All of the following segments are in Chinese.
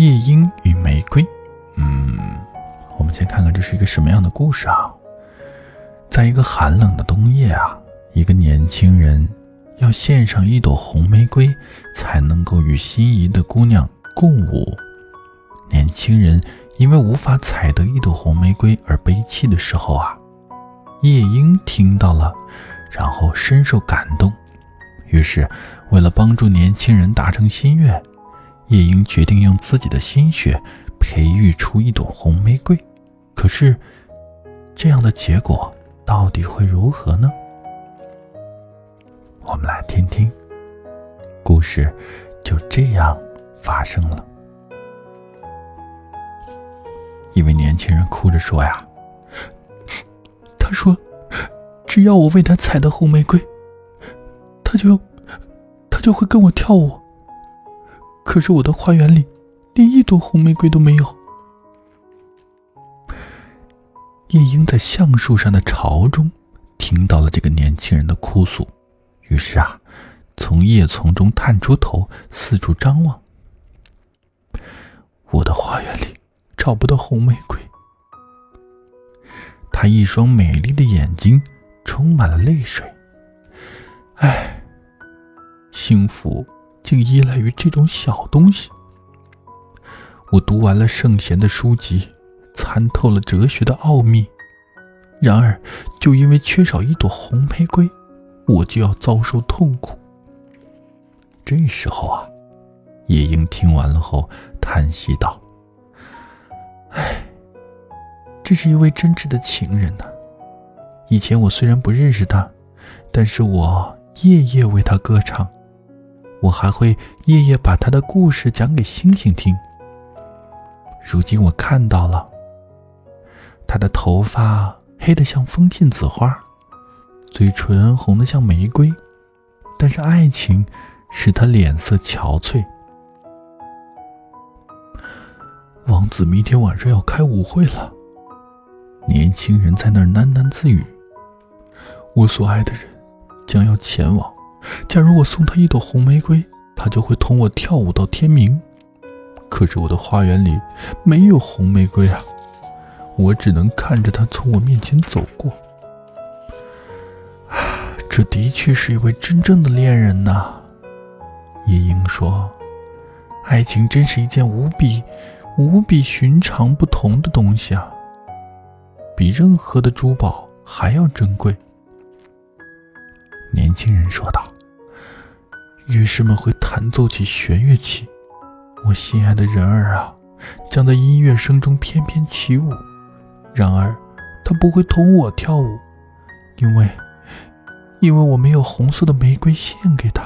夜莺与玫瑰。嗯，我们先看看这是一个什么样的故事啊？在一个寒冷的冬夜啊，一个年轻人要献上一朵红玫瑰，才能够与心仪的姑娘共舞。年轻人因为无法采得一朵红玫瑰而悲泣的时候啊，夜莺听到了，然后深受感动。于是，为了帮助年轻人达成心愿，夜莺决定用自己的心血培育出一朵红玫瑰。可是，这样的结果到底会如何呢？我们来听听。故事就这样发生了。一位年轻人哭着说：“呀，他说，只要我为他采的红玫瑰。”他就，他就会跟我跳舞。可是我的花园里，连一朵红玫瑰都没有。夜莺在橡树上的巢中，听到了这个年轻人的哭诉，于是啊，从叶丛中探出头，四处张望。我的花园里找不到红玫瑰。他一双美丽的眼睛充满了泪水。唉。幸福竟依赖于这种小东西。我读完了圣贤的书籍，参透了哲学的奥秘，然而，就因为缺少一朵红玫瑰，我就要遭受痛苦。这时候啊，夜莺听完了后叹息道：“唉，这是一位真挚的情人呐。以前我虽然不认识他，但是我夜夜为他歌唱。”我还会夜夜把他的故事讲给星星听。如今我看到了，他的头发黑得像风信子花，嘴唇红得像玫瑰，但是爱情使他脸色憔悴。王子明天晚上要开舞会了，年轻人在那儿喃喃自语：“我所爱的人将要前往。”假如我送他一朵红玫瑰，他就会同我跳舞到天明。可是我的花园里没有红玫瑰啊，我只能看着他从我面前走过。啊这的确是一位真正的恋人呐，夜莺说：“爱情真是一件无比、无比寻常不同的东西啊，比任何的珠宝还要珍贵。”年轻人说道：“乐师们会弹奏起弦乐器，我心爱的人儿啊，将在音乐声中翩翩起舞。然而，他不会同我跳舞，因为，因为我没有红色的玫瑰献给他。”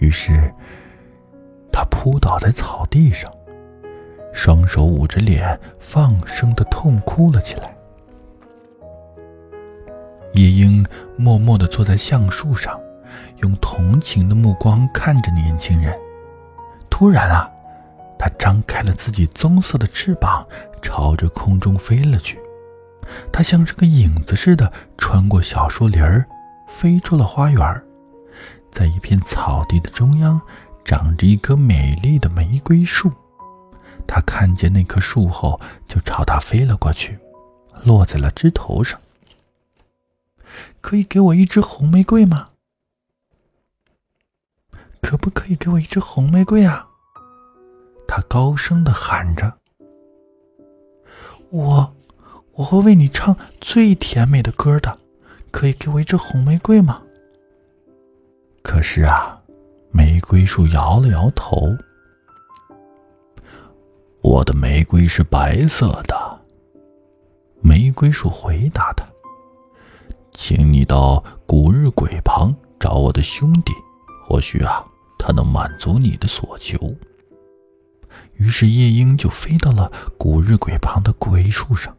于是，他扑倒在草地上，双手捂着脸，放声的痛哭了起来。夜莺默默地坐在橡树上，用同情的目光看着年轻人。突然啊，它张开了自己棕色的翅膀，朝着空中飞了去。它像是个影子似的穿过小树林儿，飞出了花园。在一片草地的中央，长着一棵美丽的玫瑰树。它看见那棵树后，就朝它飞了过去，落在了枝头上。可以给我一支红玫瑰吗？可不可以给我一支红玫瑰啊？他高声的喊着：“我，我会为你唱最甜美的歌的。可以给我一支红玫瑰吗？”可是啊，玫瑰树摇了摇头。我的玫瑰是白色的。玫瑰树回答他。请你到古日鬼旁找我的兄弟，或许啊，他能满足你的所求。于是夜莺就飞到了古日鬼旁的鬼树上。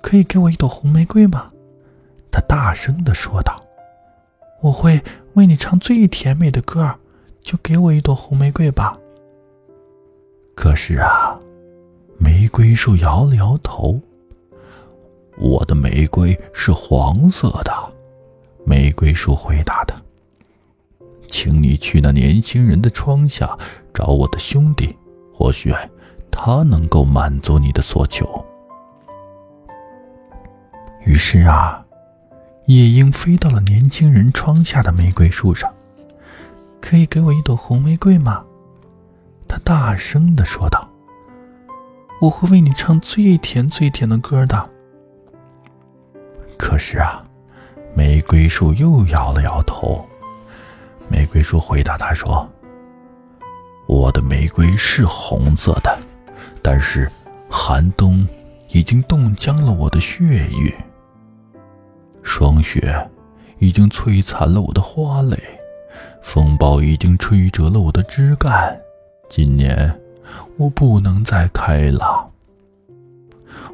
可以给我一朵红玫瑰吗？他大声的说道：“我会为你唱最甜美的歌，就给我一朵红玫瑰吧。”可是啊，玫瑰树摇了摇头。我的玫瑰是黄色的，玫瑰树回答他。请你去那年轻人的窗下找我的兄弟，或许他能够满足你的所求。”于是啊，夜莺飞到了年轻人窗下的玫瑰树上。“可以给我一朵红玫瑰吗？”他大声的说道。“我会为你唱最甜最甜的歌的。”可是啊，玫瑰树又摇了摇头。玫瑰树回答他说：“我的玫瑰是红色的，但是寒冬已经冻僵了我的血液。”霜雪已经摧残了我的花蕾，风暴已经吹折了我的枝干。今年我不能再开了。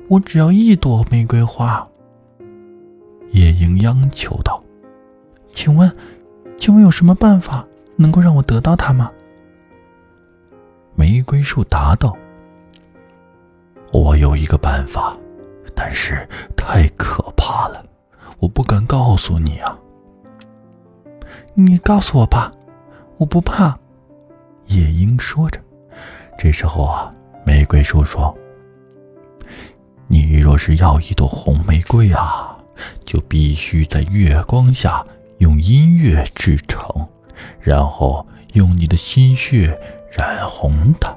我只要一朵玫瑰花。夜莺央求道：“请问，请问有什么办法能够让我得到它吗？”玫瑰树答道：“我有一个办法，但是太可怕了。”我不敢告诉你啊！你告诉我吧，我不怕。夜莺说着，这时候啊，玫瑰树说：“你若是要一朵红玫瑰啊，就必须在月光下用音乐制成，然后用你的心血染红它。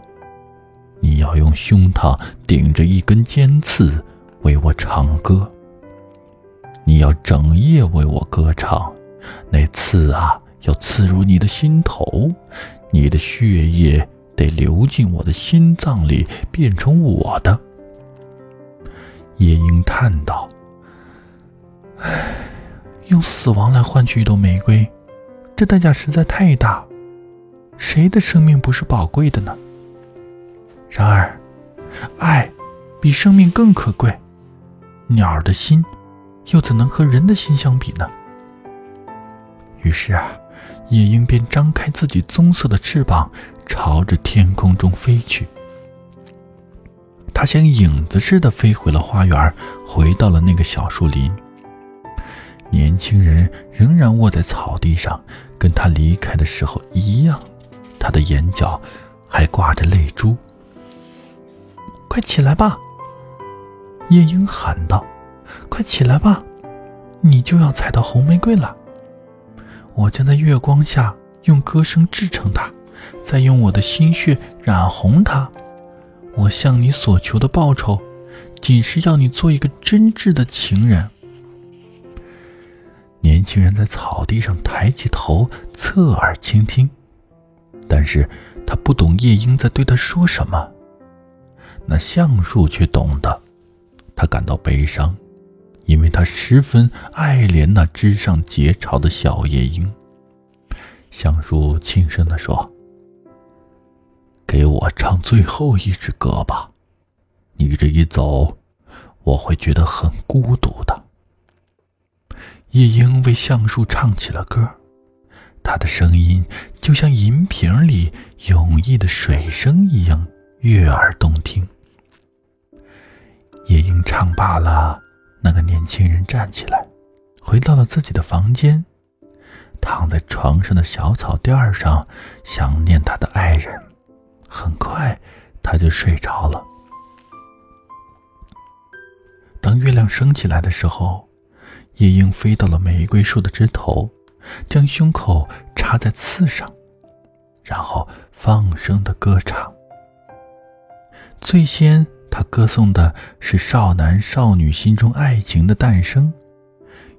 你要用胸膛顶着一根尖刺为我唱歌。”你要整夜为我歌唱，那刺啊要刺入你的心头，你的血液得流进我的心脏里，变成我的。夜莺叹道：“，用死亡来换取一朵玫瑰，这代价实在太大。谁的生命不是宝贵的呢？然而，爱比生命更可贵。鸟儿的心。”又怎能和人的心相比呢？于是啊，夜莺便张开自己棕色的翅膀，朝着天空中飞去。它像影子似的飞回了花园，回到了那个小树林。年轻人仍然卧在草地上，跟他离开的时候一样，他的眼角还挂着泪珠。快起来吧！夜莺喊道。快起来吧，你就要采到红玫瑰了。我将在月光下用歌声制成它，再用我的心血染红它。我向你所求的报酬，仅是要你做一个真挚的情人。年轻人在草地上抬起头，侧耳倾听，但是他不懂夜莺在对他说什么。那橡树却懂得，他感到悲伤。因为他十分爱怜那枝上结巢的小夜莺，橡树轻声地说：“给我唱最后一支歌吧，你这一走，我会觉得很孤独的。”夜莺为橡树唱起了歌，它的声音就像银瓶里涌溢的水声一样悦耳动听。夜莺唱罢了。那个年轻人站起来，回到了自己的房间，躺在床上的小草垫上，想念他的爱人。很快，他就睡着了。当月亮升起来的时候，夜莺飞到了玫瑰树的枝头，将胸口插在刺上，然后放声的歌唱。最先。他歌颂的是少男少女心中爱情的诞生，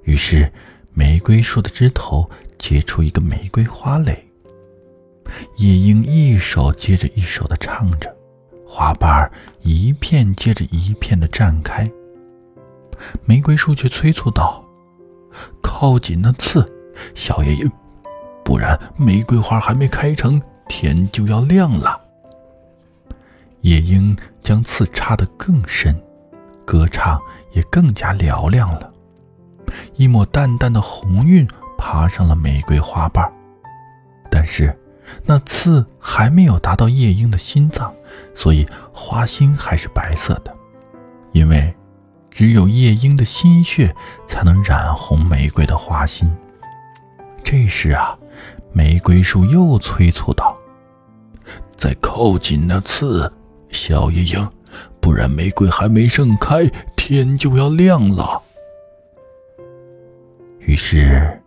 于是玫瑰树的枝头结出一个玫瑰花蕾。夜莺一首接着一首的唱着，花瓣一片接着一片的绽开。玫瑰树却催促道：“靠紧那刺，小夜莺，不然玫瑰花还没开成，天就要亮了。”夜莺将刺插得更深，歌唱也更加嘹亮了。一抹淡淡的红晕爬上了玫瑰花瓣，但是那刺还没有达到夜莺的心脏，所以花心还是白色的。因为只有夜莺的心血才能染红玫瑰的花心。这时啊，玫瑰树又催促道：“再靠近那刺，小夜莺，不然玫瑰还没盛开，天就要亮了。”于是，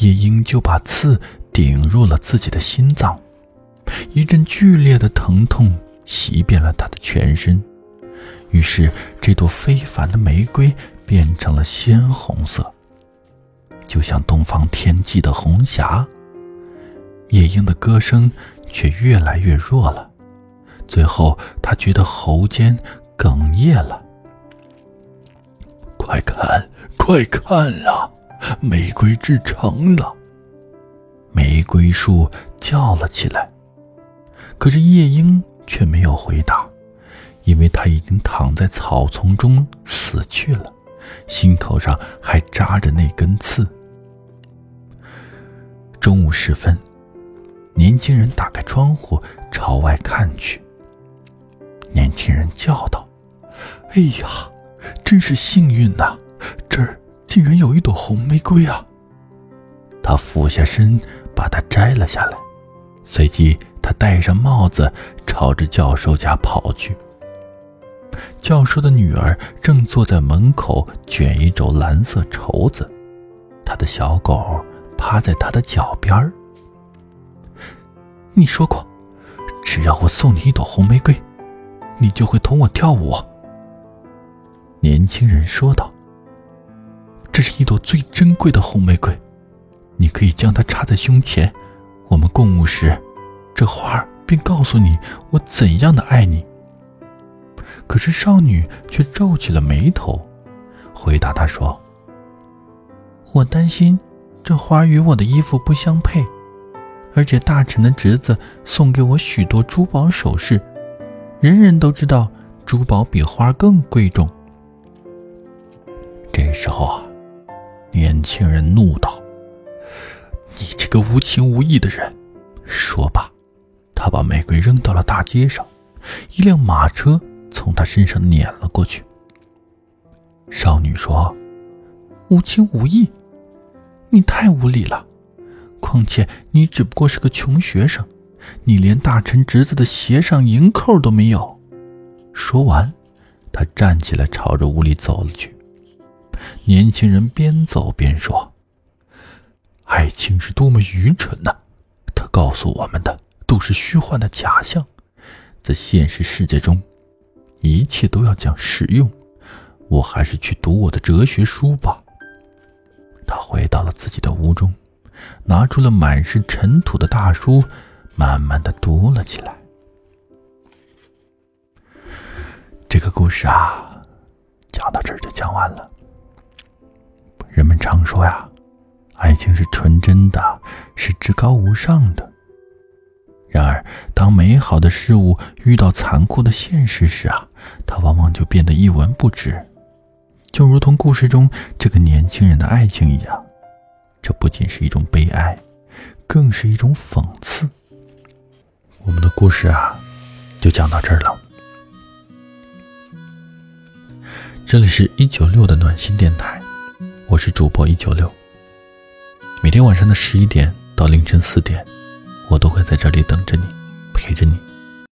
夜莺就把刺顶入了自己的心脏，一阵剧烈的疼痛袭遍了他的全身。于是，这朵非凡的玫瑰变成了鲜红色，就像东方天际的红霞。夜莺的歌声却越来越弱了，最后，他觉得喉间哽咽了。快看，快看啊！玫瑰制成了。玫瑰树叫了起来，可是夜莺却没有回答，因为他已经躺在草丛中死去了，心口上还扎着那根刺。中午时分，年轻人打开窗户朝外看去。年轻人叫道：“哎呀，真是幸运呐！这儿……”竟然有一朵红玫瑰啊！他俯下身把它摘了下来，随即他戴上帽子，朝着教授家跑去。教授的女儿正坐在门口卷一轴蓝色绸子，他的小狗趴在他的脚边儿。你说过，只要我送你一朵红玫瑰，你就会同我跳舞。年轻人说道。这是一朵最珍贵的红玫瑰，你可以将它插在胸前。我们共舞时，这花儿便告诉你我怎样的爱你。可是少女却皱起了眉头，回答他说：“我担心这花与我的衣服不相配，而且大臣的侄子送给我许多珠宝首饰，人人都知道珠宝比花更贵重。”这时候啊。年轻人怒道：“你这个无情无义的人！”说罢，他把玫瑰扔到了大街上，一辆马车从他身上碾了过去。少女说：“无情无义，你太无理了！况且你只不过是个穷学生，你连大臣侄子的鞋上银扣都没有。”说完，他站起来，朝着屋里走了去。年轻人边走边说：“爱情是多么愚蠢呐！它告诉我们的都是虚幻的假象。在现实世界中，一切都要讲实用。我还是去读我的哲学书吧。”他回到了自己的屋中，拿出了满是尘土的大书，慢慢的读了起来。这个故事啊，讲到这儿就讲完了。人们常说呀，爱情是纯真的，是至高无上的。然而，当美好的事物遇到残酷的现实时啊，它往往就变得一文不值。就如同故事中这个年轻人的爱情一样，这不仅是一种悲哀，更是一种讽刺。我们的故事啊，就讲到这儿了。这里是一九六的暖心电台。我是主播一九六，每天晚上的十一点到凌晨四点，我都会在这里等着你，陪着你。